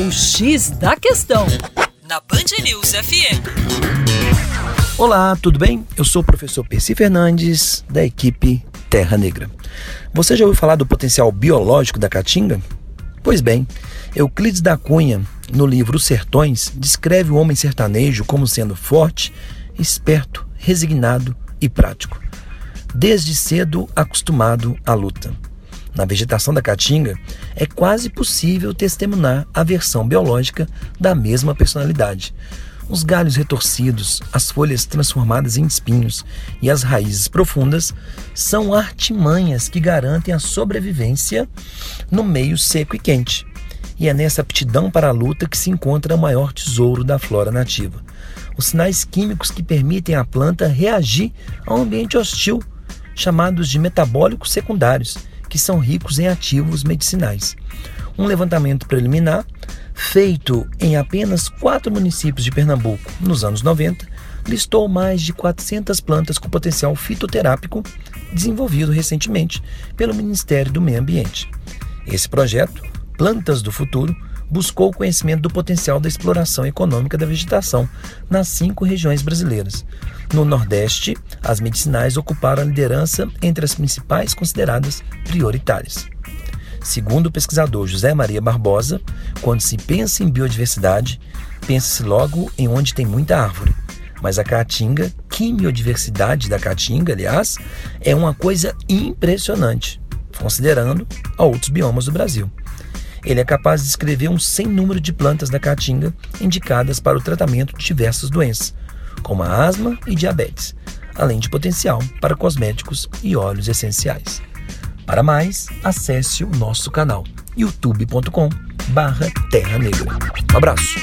O X da Questão, na Band News FM. Olá, tudo bem? Eu sou o professor Percy Fernandes, da equipe Terra Negra. Você já ouviu falar do potencial biológico da caatinga? Pois bem, Euclides da Cunha, no livro Os Sertões, descreve o homem sertanejo como sendo forte, esperto, resignado e prático. Desde cedo acostumado à luta. Na vegetação da caatinga, é quase possível testemunhar a versão biológica da mesma personalidade. Os galhos retorcidos, as folhas transformadas em espinhos e as raízes profundas são artimanhas que garantem a sobrevivência no meio seco e quente. E é nessa aptidão para a luta que se encontra o maior tesouro da flora nativa. Os sinais químicos que permitem à planta reagir ao ambiente hostil, chamados de metabólicos secundários, que são ricos em ativos medicinais. Um levantamento preliminar, feito em apenas quatro municípios de Pernambuco nos anos 90, listou mais de 400 plantas com potencial fitoterápico desenvolvido recentemente pelo Ministério do Meio Ambiente. Esse projeto, Plantas do Futuro, buscou o conhecimento do potencial da exploração econômica da vegetação nas cinco regiões brasileiras. No Nordeste, as medicinais ocuparam a liderança entre as principais consideradas prioritárias. Segundo o pesquisador José Maria Barbosa, quando se pensa em biodiversidade, pensa-se logo em onde tem muita árvore. Mas a caatinga, quimiodiversidade da caatinga, aliás, é uma coisa impressionante, considerando outros biomas do Brasil. Ele é capaz de descrever um sem número de plantas da caatinga indicadas para o tratamento de diversas doenças, como a asma e diabetes, além de potencial para cosméticos e óleos essenciais. Para mais, acesse o nosso canal youtube.com barra Terra Negra. Um abraço!